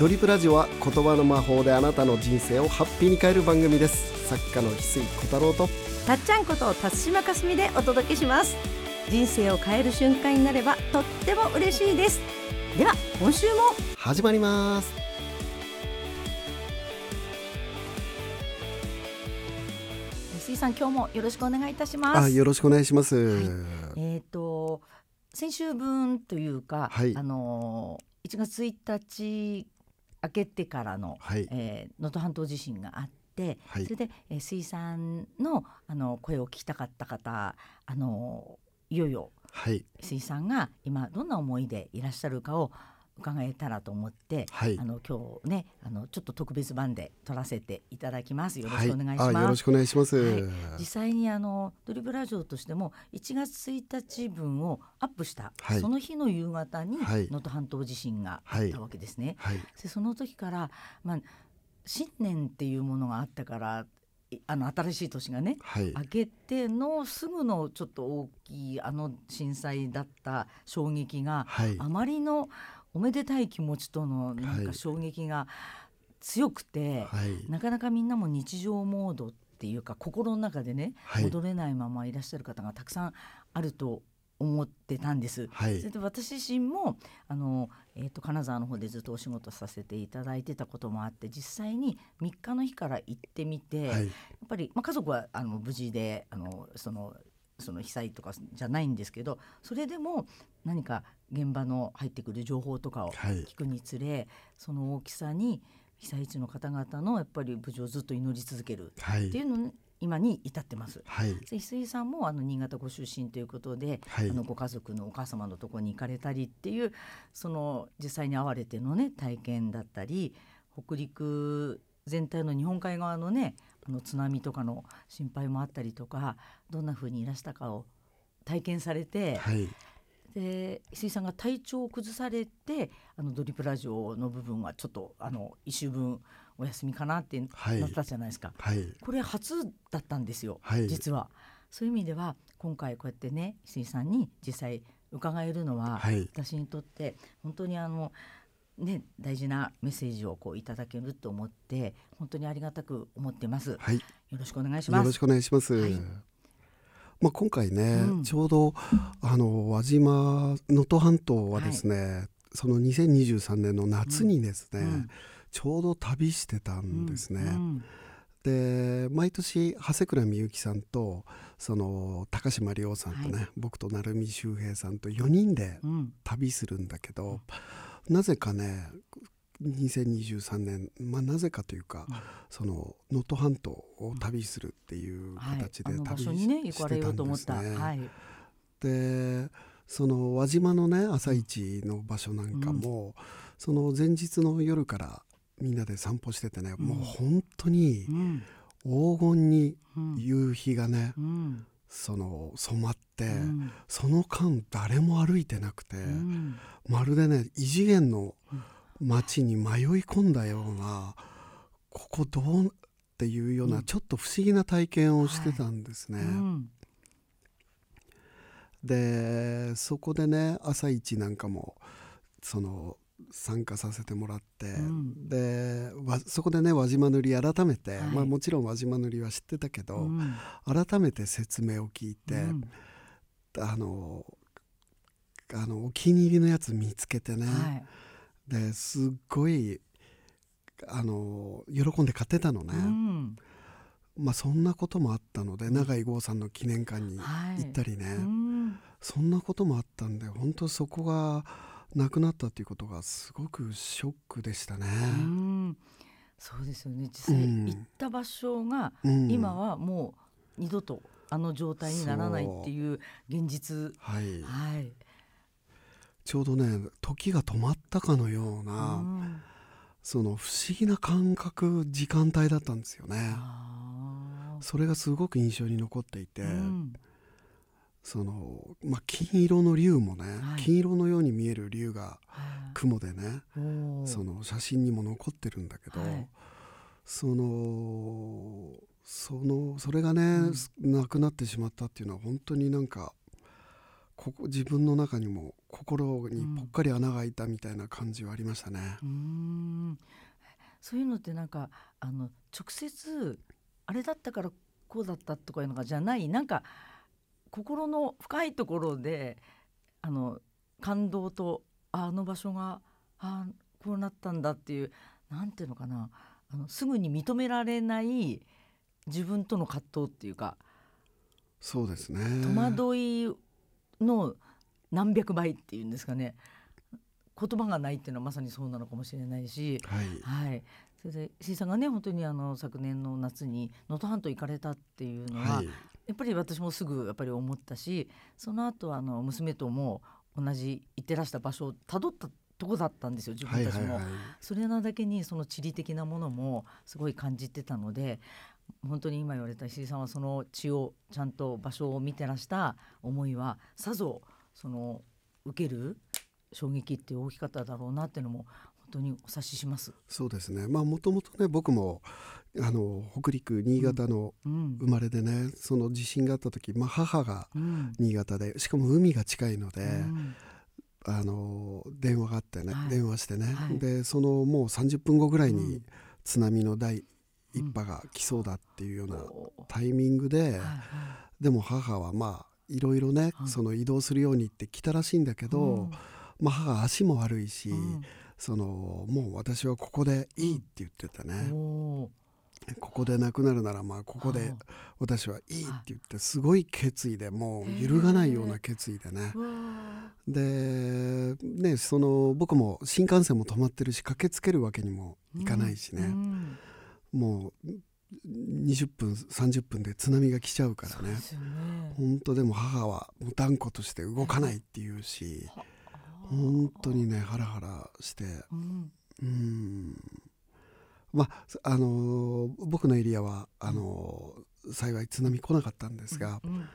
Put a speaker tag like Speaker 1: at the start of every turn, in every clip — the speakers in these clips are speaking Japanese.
Speaker 1: ドリプラジオは言葉の魔法であなたの人生をハッピーに変える番組です。作家の翡翠小太郎と。
Speaker 2: たっちゃんこと辰島かすみでお届けします。人生を変える瞬間になればとっても嬉しいです。では今週も。
Speaker 1: 始まります。
Speaker 2: 石井さん今日もよろしくお願いいたします。
Speaker 1: あよろしくお願いします、
Speaker 2: えっ、と先週分というか、
Speaker 1: はい。
Speaker 2: あの1月1日明けてからの
Speaker 1: はい。
Speaker 2: えー能登、半島地震があって、
Speaker 1: はい。
Speaker 2: それで、えー水産のあの声を聞きたかった方あのいよいよ
Speaker 1: はい。
Speaker 2: 水産が今どんな思いでいらっしゃるかを伺えたらと思って、
Speaker 1: はい。
Speaker 2: あの今日ねあのちょっと特別版で撮らせていただきます。よろ
Speaker 1: はい。
Speaker 2: しくお願いします。
Speaker 1: あよろしくお願いします、
Speaker 2: はい。実際にあのドリブラジオとしても1月1日分をアップした、
Speaker 1: はい。
Speaker 2: その日の夕方に能
Speaker 1: はい。
Speaker 2: 登半島地震があったわけですね。
Speaker 1: はい。
Speaker 2: でその時から、まあ、新年っていうものがあったからいあの新しい年がね
Speaker 1: はい。
Speaker 2: 明けてのすぐのちょっと大きいあの震災だった衝撃が
Speaker 1: はい。
Speaker 2: あまりのおめでたい気持ちとのなんか
Speaker 1: はい。
Speaker 2: 衝撃が強くて、
Speaker 1: はい。
Speaker 2: なかなかみんなも日常モードっていうか心の中でね、
Speaker 1: はい。
Speaker 2: 戻れないままいらっしゃる方がたくさんあると思ってたんです。
Speaker 1: はい。
Speaker 2: それで私自身もあの、えー、と金沢の方でずっとお仕事させていただいてたこともあって実際に3日の日から行ってみて、やっ
Speaker 1: はい
Speaker 2: ぱり、まあ、家族はあの無事であのそのその被災とかじゃないんですけどそれでも何か現場の入ってくる情報とかを
Speaker 1: はい。
Speaker 2: 聞くにつれその大きさに被災地の方々のやっぱり無事をずっと祈り続ける
Speaker 1: はい。
Speaker 2: っていうのに今に至ってます。
Speaker 1: はい。
Speaker 2: で翡翠さんもあの新潟ご出身ということで、
Speaker 1: はい。
Speaker 2: あのご家族のお母様のところに行かれたりっていうその実際に会われてのね体験だったり北陸全体の日本海側のねあの津波とかの心配もあったりとかどんな風にいらしたかを体験されて、
Speaker 1: はい。
Speaker 2: で石井さんが体調を崩されてあのドリプラジオの部分はちょっとあの一週分お休みかなって
Speaker 1: はい。
Speaker 2: なったじゃないですか。
Speaker 1: はい。
Speaker 2: これ初だったんですよ、
Speaker 1: はい。
Speaker 2: 実は。そういう意味では今回こうやってね石井さんに実際伺えるのは、
Speaker 1: はい。
Speaker 2: 私にとって本当にあのね大事なメッセージをこういただけると思って本当にありがたく思ってます。よ
Speaker 1: はい。
Speaker 2: ろしくお願いします。
Speaker 1: よろしくお願いします。
Speaker 2: はい。
Speaker 1: まあ今回ね、
Speaker 2: うん。
Speaker 1: ちょうどあの輪島能登半島はですね、その2023年の夏にですね、
Speaker 2: うん。
Speaker 1: ちょうど旅してたんですね。
Speaker 2: うん。
Speaker 1: で毎年長谷倉美幸さんとその高島亮さんとね、
Speaker 2: はい。
Speaker 1: 僕と成海周平さんと4人で
Speaker 2: うん。
Speaker 1: 旅するんだけど、なぜかね2023年、まあ、なぜかというか、
Speaker 2: うん。
Speaker 1: その能登半島を旅するっていう
Speaker 2: はい、
Speaker 1: 形で旅し,、てた
Speaker 2: うと思った。
Speaker 1: んですね。
Speaker 2: はい、
Speaker 1: でその輪島のね朝市の場所なんかも、その前日の夜からみんなで散歩しててね、
Speaker 2: うん。
Speaker 1: もう本当に
Speaker 2: うん。
Speaker 1: 黄金に
Speaker 2: うん。
Speaker 1: 夕日がね、
Speaker 2: うん
Speaker 1: その染まって、
Speaker 2: うん。
Speaker 1: その間誰も歩いてなくて、
Speaker 2: うん。
Speaker 1: まるでね異次元の街に迷い込んだようなここどうっていうような、
Speaker 2: うん。
Speaker 1: ちょっと不思議な体験をしてたんですね。
Speaker 2: うん。
Speaker 1: でそこでね朝一なんかもその参加させてもらって、
Speaker 2: うん。
Speaker 1: でわそこでね輪島塗り改めて、
Speaker 2: はい。
Speaker 1: まあ、もちろん輪島塗りは知ってたけど、
Speaker 2: うん。
Speaker 1: 改めて説明を聞いて、
Speaker 2: うん。
Speaker 1: あのあのお気に入りのやつ見つけてね、
Speaker 2: はい。
Speaker 1: ですっごいあの喜んで買ってたのね、
Speaker 2: うん。
Speaker 1: まあそんなこともあったので永井豪さんの記念館に
Speaker 2: はい。
Speaker 1: 行ったりね、
Speaker 2: うん。
Speaker 1: そんなこともあったんで本当そこがなくなったっていうことがすごくショックでしたね。
Speaker 2: うん。そうですよね。実際
Speaker 1: うん。
Speaker 2: 行った場所が
Speaker 1: うん。
Speaker 2: 今はもう二度とあの状態にならないっていう現実。
Speaker 1: はい、
Speaker 2: はい。
Speaker 1: ちょうどね時が止まったかのような、
Speaker 2: うん
Speaker 1: その不思議な感覚時間帯だったんですよね。それがすごく印象に残っていて、
Speaker 2: うん
Speaker 1: その、まあ、金色の竜もね、
Speaker 2: はい。
Speaker 1: 金色のように見える竜が
Speaker 2: はい。
Speaker 1: 雲でねその写真にも残ってるんだけど、
Speaker 2: はい。
Speaker 1: そのそのそれがね、なくなってしまったっていうのは本当になんかここ自分の中にも心にぽっかり穴が開いたみたいな感じはありましたね。
Speaker 2: うん。そういうのってなんかあの直接あれだったからこうだったとかいうのがじゃない。なんか心の深いところであの感動とあの場所があこうなったんだっていうなんていうのかなあのすぐに認められない自分との葛藤っていうか
Speaker 1: そうですね。
Speaker 2: 戸惑いの何百倍っていうんですかね。言葉がないっていうのはまさにそうなのかもしれないし、
Speaker 1: はい、
Speaker 2: はい、それで石井さんがね本当にあの昨年の夏に能登半島行かれたっていうのは、はい、やっぱり私もすぐやっぱり思ったしその後あの娘とも同じ行ってらした場所をたどったとこだったんですよ自分たちも、それなだけにその地理的なものもすごい感じてたので本当に今言われた石井さんはその地をちゃんと場所を見てらした思いはさぞその受ける衝撃って大きかっただろうなっていうのも本当にお察しします。
Speaker 1: そうですね。まあもともとね僕もあの北陸新潟の生まれでね、うん、その地震があった時、まあ母が新潟で、しかも海が近いので。うん。あの電話があってね、はい、電話してね、はい、でそのもう30分後ぐらいに津波の第一波が来そうだっていうようなタイミングで、でも母はまあいろいろね、その移動するようにって来たらしいんだけど、まあ、母足も悪いし、そのもう私はここでいいって言ってたね。ここで亡くなるならまあここで私はいいって言ってすごい決意でもう揺るがないような決意でね。でねその僕も新幹線も止まってるし駆けつけるわけにもいかないしね、もう20分30分で津波が来ちゃうからね。本当でも母はもう断固として動かないっていうし本当にねハラハラして。うんまああの僕のエリアはあの幸い津波来なかったんですが、うんうんうん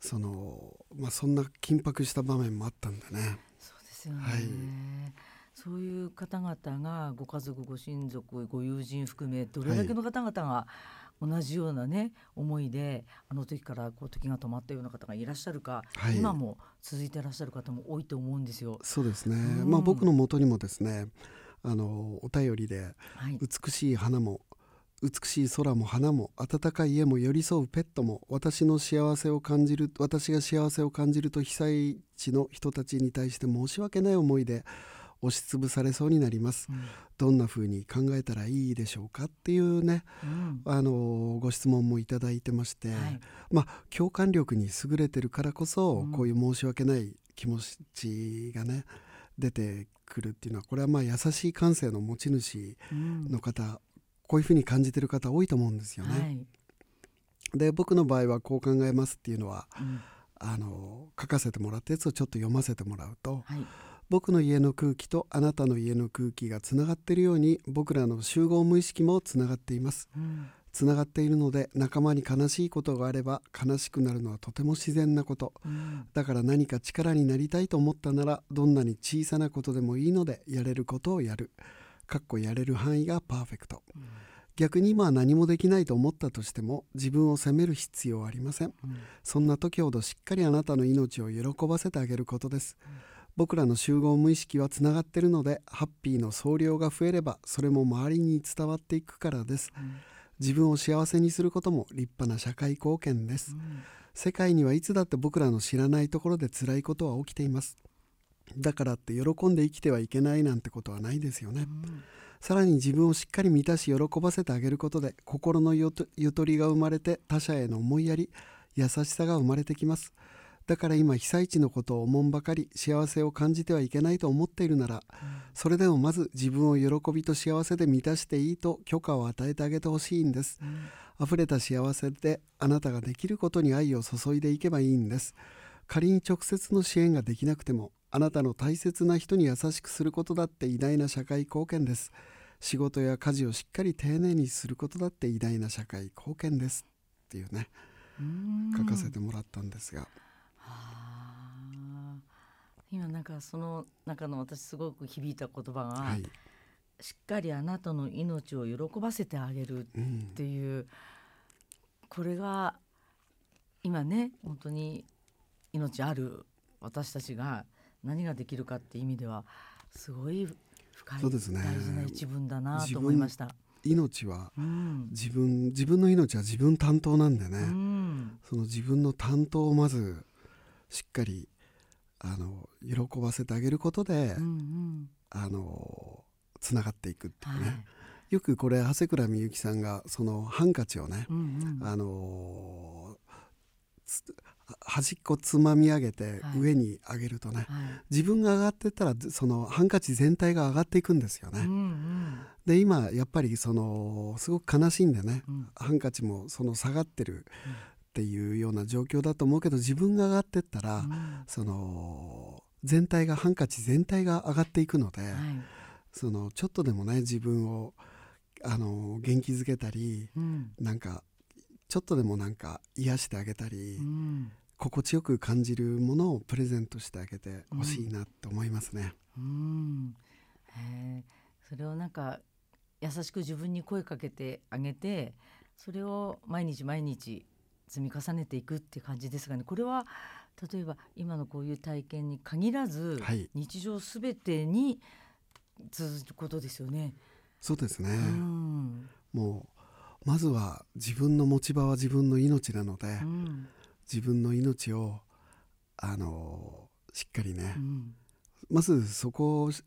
Speaker 1: そのまあそんな緊迫した場面もあったんだね。
Speaker 2: そうですよね。はい、そういう方々がご家族ご親族ご友人含めどれだけの方々が同じようなね思いであの時からこう時が止まったような方がいらっしゃるか、はい、今も続いていらっしゃる方も多いと思うんですよ。
Speaker 1: そうですね。うん、まあ僕のもとにもですね。あのお便りで、美しい花も美しい空も花も温かい家も寄り添うペットも私の幸せを感じる私が幸せを感じると被災地の人たちに対して申し訳ない思いで押しつぶされそうになります、うん、どんな風に考えたらいいでしょうかっていうね、うん、あのご質問もいただいてまして、はい、まあ共感力に優れてるからこそ、うん、こういう申し訳ない気持ちがね出てくるっていうのはこれはまあ優しい感性の持ち主の方こういうふうに感じてる方多いと思うんですよね。はい、で僕の場合はこう考えますっていうのは、うん、あの書かせてもらったやつをちょっと読ませてもらうと、はい、僕の家の空気とあなたの家の空気がつながっているように僕らの集合無意識もつながっています。うんつながっているので仲間に悲しいことがあれば悲しくなるのはとても自然なこと、うん、だから何か力になりたいと思ったならどんなに小さなことでもいいのでやれることをやる。かっこやれる範囲がパーフェクト、うん、逆に今は何もできないと思ったとしても自分を責める必要はありません、うん、そんな時ほどしっかりあなたの命を喜ばせてあげることです、うん、僕らの集合無意識はつながっているのでハッピーの総量が増えればそれも周りに伝わっていくからです、自分を幸せにすることも立派な社会貢献です、世界にはいつだって僕らの知らないところで辛いことは起きています。だからって喜んで生きてはいけないなんてことはないですよね、うん、さらに自分をしっかり満たし喜ばせてあげることで心のゆとりが生まれて他者への思いやり優しさが生まれてきますだから今被災地のことを思んばかり幸せを感じてはいけないと思っているなら、うん、それでもまず自分を喜びと幸せで満たしていいと許可を与えてあげてほしいんです、うん、溢れた幸せであなたができることに愛を注いでいけばいいんです。仮に直接の支援ができなくてもあなたの大切な人に優しくすることだって偉大な社会貢献です。仕事や家事をしっかり丁寧にすることだって偉大な社会貢献です。っていうね書かせてもらったんですが。
Speaker 2: 今なんかその中の私すごく響いた言葉が、はい、しっかりあなたの命を喜ばせてあげるっていう、うん、これが今ね本当に命ある私たちが何ができるかって意味ではすごい深い、
Speaker 1: そうですね。
Speaker 2: 大事な一文だなと思いました。
Speaker 1: 命は
Speaker 2: うん。
Speaker 1: 自分自分の命は自分担当なんでね、
Speaker 2: うん。
Speaker 1: その自分の担当をまずしっかりあの喜ばせてあげることで、
Speaker 2: うんうん。
Speaker 1: あのつながっていくっていうね、
Speaker 2: はい。
Speaker 1: よくこれ長谷倉みゆきさんがそのハンカチをね、
Speaker 2: うんうん。
Speaker 1: あのつ端っこつまみ上げて
Speaker 2: はい。
Speaker 1: 上に上げるとね、
Speaker 2: はい。
Speaker 1: 自分が上がってったらそのハンカチ全体が上がっていくんですよね。
Speaker 2: うんうん。
Speaker 1: で今やっぱりそのすごく悲しいんでね、
Speaker 2: うん。
Speaker 1: ハンカチもその下がってるっていうような状況だと思うけど自分が上がってったら、
Speaker 2: うん。
Speaker 1: その全体がハンカチ全体が上がっていくので、
Speaker 2: はい。
Speaker 1: そのちょっとでもね自分をあの元気づけたり
Speaker 2: うん。
Speaker 1: なんかちょっとでもなんか癒してあげたり、
Speaker 2: うん。
Speaker 1: 心地よく感じるものをプレゼントしてあげてほしいなと思いますね。
Speaker 2: うん。へえそれをなんか優しく自分に声かけてあげてそれを毎日毎日積み重ねていくっていう感じですがね。これは例えば今のこういう体験に限らず、
Speaker 1: はい。
Speaker 2: 日常すべてに続くことですよね。
Speaker 1: そうですね、
Speaker 2: うん。
Speaker 1: もうまずは自分の持ち場は自分の命なので、
Speaker 2: うん。
Speaker 1: 自分の命をあのしっかりね、
Speaker 2: うん。
Speaker 1: まずそこをし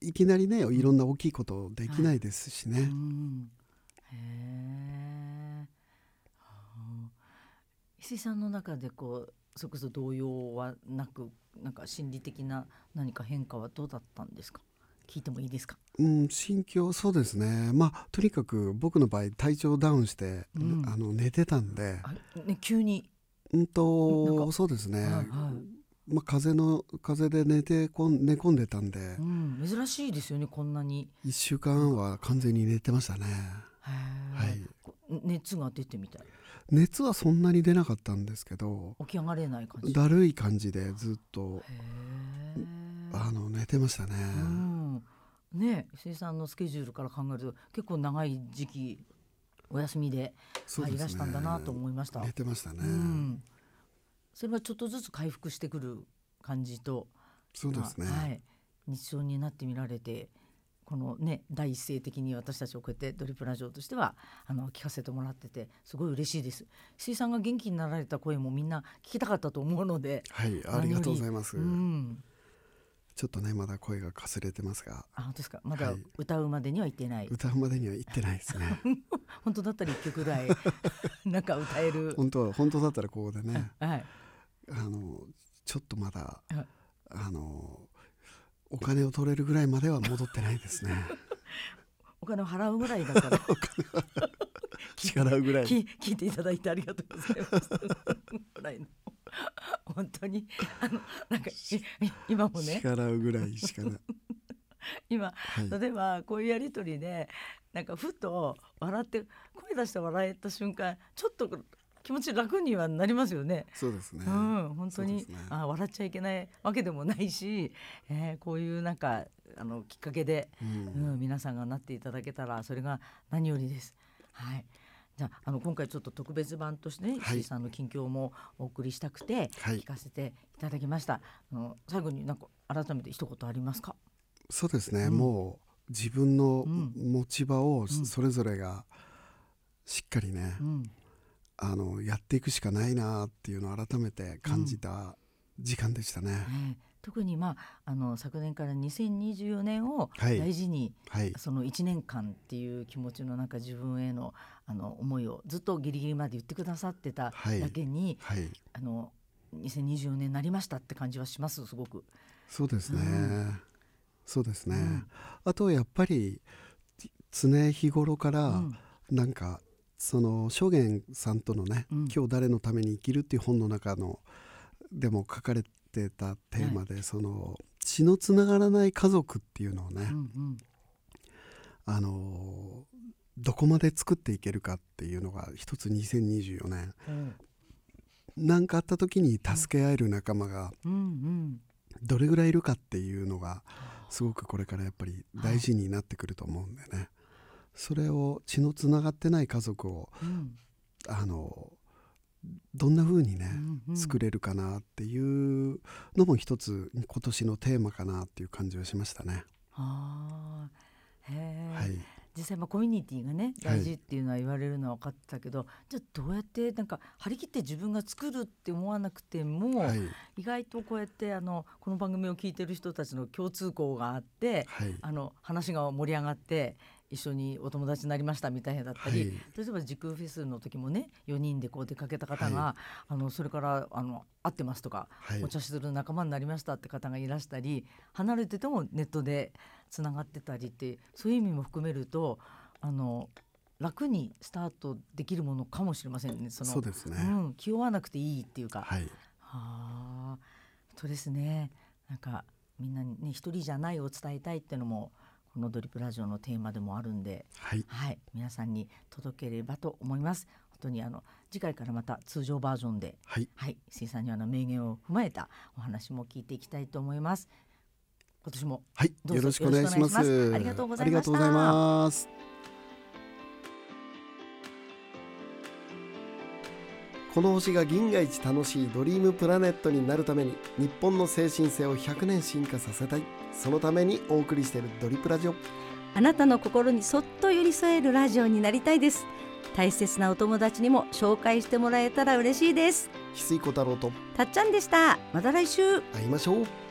Speaker 1: いきなりねいろんな大きいことできないですしね、
Speaker 2: うんへえ。はあ石井さんの中でこうそれこそ動揺はなくなんか心理的な何か変化はどうだったんですか？聞いてもいいですか？
Speaker 1: うん、心境そうですね。まあとにかく僕の場合体調ダウンして、
Speaker 2: うん。
Speaker 1: あの寝てたんで。
Speaker 2: あ、ね、急に、
Speaker 1: うんと
Speaker 2: か
Speaker 1: そうですね、
Speaker 2: はいはい。
Speaker 1: まあ、風邪の風邪で寝てこん寝込んでたんで。
Speaker 2: うん、珍しいですよねこんなに。
Speaker 1: 1週間は完全に寝てましたね。はい
Speaker 2: こ熱が出てみたい。
Speaker 1: 熱はそんなに出なかったんですけど
Speaker 2: 起き上がれない感じ。へ
Speaker 1: だるい感じでずっと
Speaker 2: え。
Speaker 1: あの寝てましたね、
Speaker 2: うん、ね石井さんのスケジュールから考えると結構長い時期お休みで
Speaker 1: そうですね。
Speaker 2: いらしたんだなと思いました。
Speaker 1: 寝てましたね、
Speaker 2: うん、それはちょっとずつ回復してくる感じと
Speaker 1: そうですね、
Speaker 2: まあはい、日常になってみられてこのね第一声的に私たちをこうやってドリプラジオとしてはあの聞かせてもらっててすごい嬉しいです。石井さんが元気になられた声もみんな聞きたかったと思うので。
Speaker 1: はいありがとうございます、
Speaker 2: うん、
Speaker 1: ちょっとねまだ声がかすれてますが。
Speaker 2: あ本当ですか？まだ
Speaker 1: はい。
Speaker 2: 歌うまでには行ってない、
Speaker 1: 歌うまでには行ってないですね。
Speaker 2: 本当だったら一曲ぐらい なんか歌える。
Speaker 1: 本当は本当だったらここでね。
Speaker 2: はい。
Speaker 1: あのちょっとまだ
Speaker 2: はい。
Speaker 1: あのお金を取れるぐらいまでは戻ってないですね。
Speaker 2: お金を払うぐらいだから。
Speaker 1: 支払う。ぐらい
Speaker 2: 聞聞いていただいてありがとうございます。ぐらいの。本当に。あのなんかいい今も
Speaker 1: 支
Speaker 2: ね
Speaker 1: 払うぐらいしかな
Speaker 2: 今
Speaker 1: はい。
Speaker 2: 例えばこういうやり取りでなんかふと笑って声出して笑えた瞬間ちょっと気持ち楽にはなりますよね。
Speaker 1: そうですね
Speaker 2: うん、本当に、
Speaker 1: ね
Speaker 2: あ笑っちゃいけないわけでもないし、えーこういうなんかあのきっかけで、
Speaker 1: うん
Speaker 2: うん、皆さんがなっていただけたらそれが何よりです。はい。じゃああの今回ちょっと特別版としてね、
Speaker 1: はい
Speaker 2: 石井さんの近況もお送りしたくて
Speaker 1: はい
Speaker 2: 聞かせていただきました。あの最後になんか改めて一言ありますか？
Speaker 1: そうですね、
Speaker 2: うん
Speaker 1: もう自分の
Speaker 2: うん
Speaker 1: 持ち場を
Speaker 2: ん
Speaker 1: それぞれがしっかりね、
Speaker 2: うん。
Speaker 1: あのやっていくしかないなっていうのを改めて感じた時間でしたね、
Speaker 2: ね。特にまああの昨年から2024年を
Speaker 1: はい。
Speaker 2: 大事に、
Speaker 1: はい。
Speaker 2: その1年間っていう気持ちの中自分へのあの思いをずっとギリギリまで言ってくださってた
Speaker 1: はい。
Speaker 2: だけに、
Speaker 1: はい。
Speaker 2: あの2024年になりましたって感じはしますすごく。
Speaker 1: そうですね、
Speaker 2: うん。
Speaker 1: そうですね、
Speaker 2: うん。
Speaker 1: あとやっぱり常日頃から
Speaker 2: うん。
Speaker 1: なんかその証言さんとのね、
Speaker 2: うん。
Speaker 1: 今日誰のために生きる」っていう本の中のでも書かれてたテーマで、その血のつながらない家族っていうのをね、
Speaker 2: うんうん。
Speaker 1: あのどこまで作っていけるかっていうのが一つ2024年。
Speaker 2: うん
Speaker 1: 何かあった時に助け合える仲間がどれぐらいいるかっていうのがすごくこれからやっぱり大事になってくると思うんでねそれを血のつながってない家族を
Speaker 2: うん。
Speaker 1: あのどんな風にね、
Speaker 2: うん
Speaker 1: 作れるかなっていうのも一つ今年のテーマかなっていう感じはしましたね。
Speaker 2: あへ
Speaker 1: はい、
Speaker 2: 実際まあコミュニティがね大事っていうのは言われるのは分かってたけど、じゃあどうやってなんか張り切って自分が作るって思わなくても、
Speaker 1: はい。
Speaker 2: 意外とこうやってあのこの番組を聞いてる人たちの共通項があって、
Speaker 1: はい。
Speaker 2: あの話が盛り上がって一緒にお友達になりましたみたいなだったり、
Speaker 1: はい
Speaker 2: 例えば時空フェスの時もね4人でこう出かけた方が、
Speaker 1: は
Speaker 2: あのそれからあの会ってますとか、
Speaker 1: はい
Speaker 2: お茶する仲間になりましたって方がいらしたり離れててもネットでつながってたりってそういう意味も含めるとあの楽にスタートできるものかもしれませんね。その
Speaker 1: そうですね。
Speaker 2: うん、気負わなくていいっていうか。
Speaker 1: はい
Speaker 2: はあ、そうですね。なんかみんなにね一人じゃないを伝えたいっていうのもこのドリップラジオのテーマでもあるんで、
Speaker 1: はい。
Speaker 2: はい、皆さんに届ければと思います。本当にあの次回からまた通常バージョンで、
Speaker 1: はい。
Speaker 2: はい、水産にはの名言を踏まえたお話も聞いていきたいと思います。今年も
Speaker 1: はい。
Speaker 2: どうぞ
Speaker 1: よろしくお願いします。
Speaker 2: よろしくお願いします。ありがとうございました
Speaker 1: この星が銀河一楽しいドリームプラネットになるために日本の精神性を100年進化させたい。そのためにお送りしているドリプラジオ。
Speaker 3: あなたの心にそっと寄り添えるラジオになりたいです。大切なお友達にも紹介してもらえたら嬉しいです。
Speaker 1: 翡翠小太郎と。
Speaker 3: たっちゃんでした。また来週。
Speaker 1: 会いましょう